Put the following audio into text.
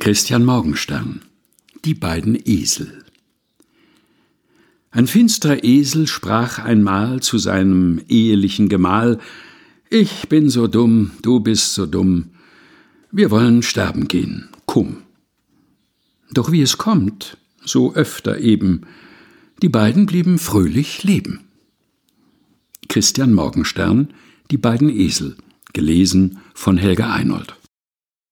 Christian Morgenstern Die beiden Esel Ein finsterer Esel sprach einmal zu seinem ehelichen Gemahl Ich bin so dumm, du bist so dumm, wir wollen sterben gehen, kumm. Doch wie es kommt, so öfter eben, die beiden blieben fröhlich leben. Christian Morgenstern Die beiden Esel, gelesen von Helga Einold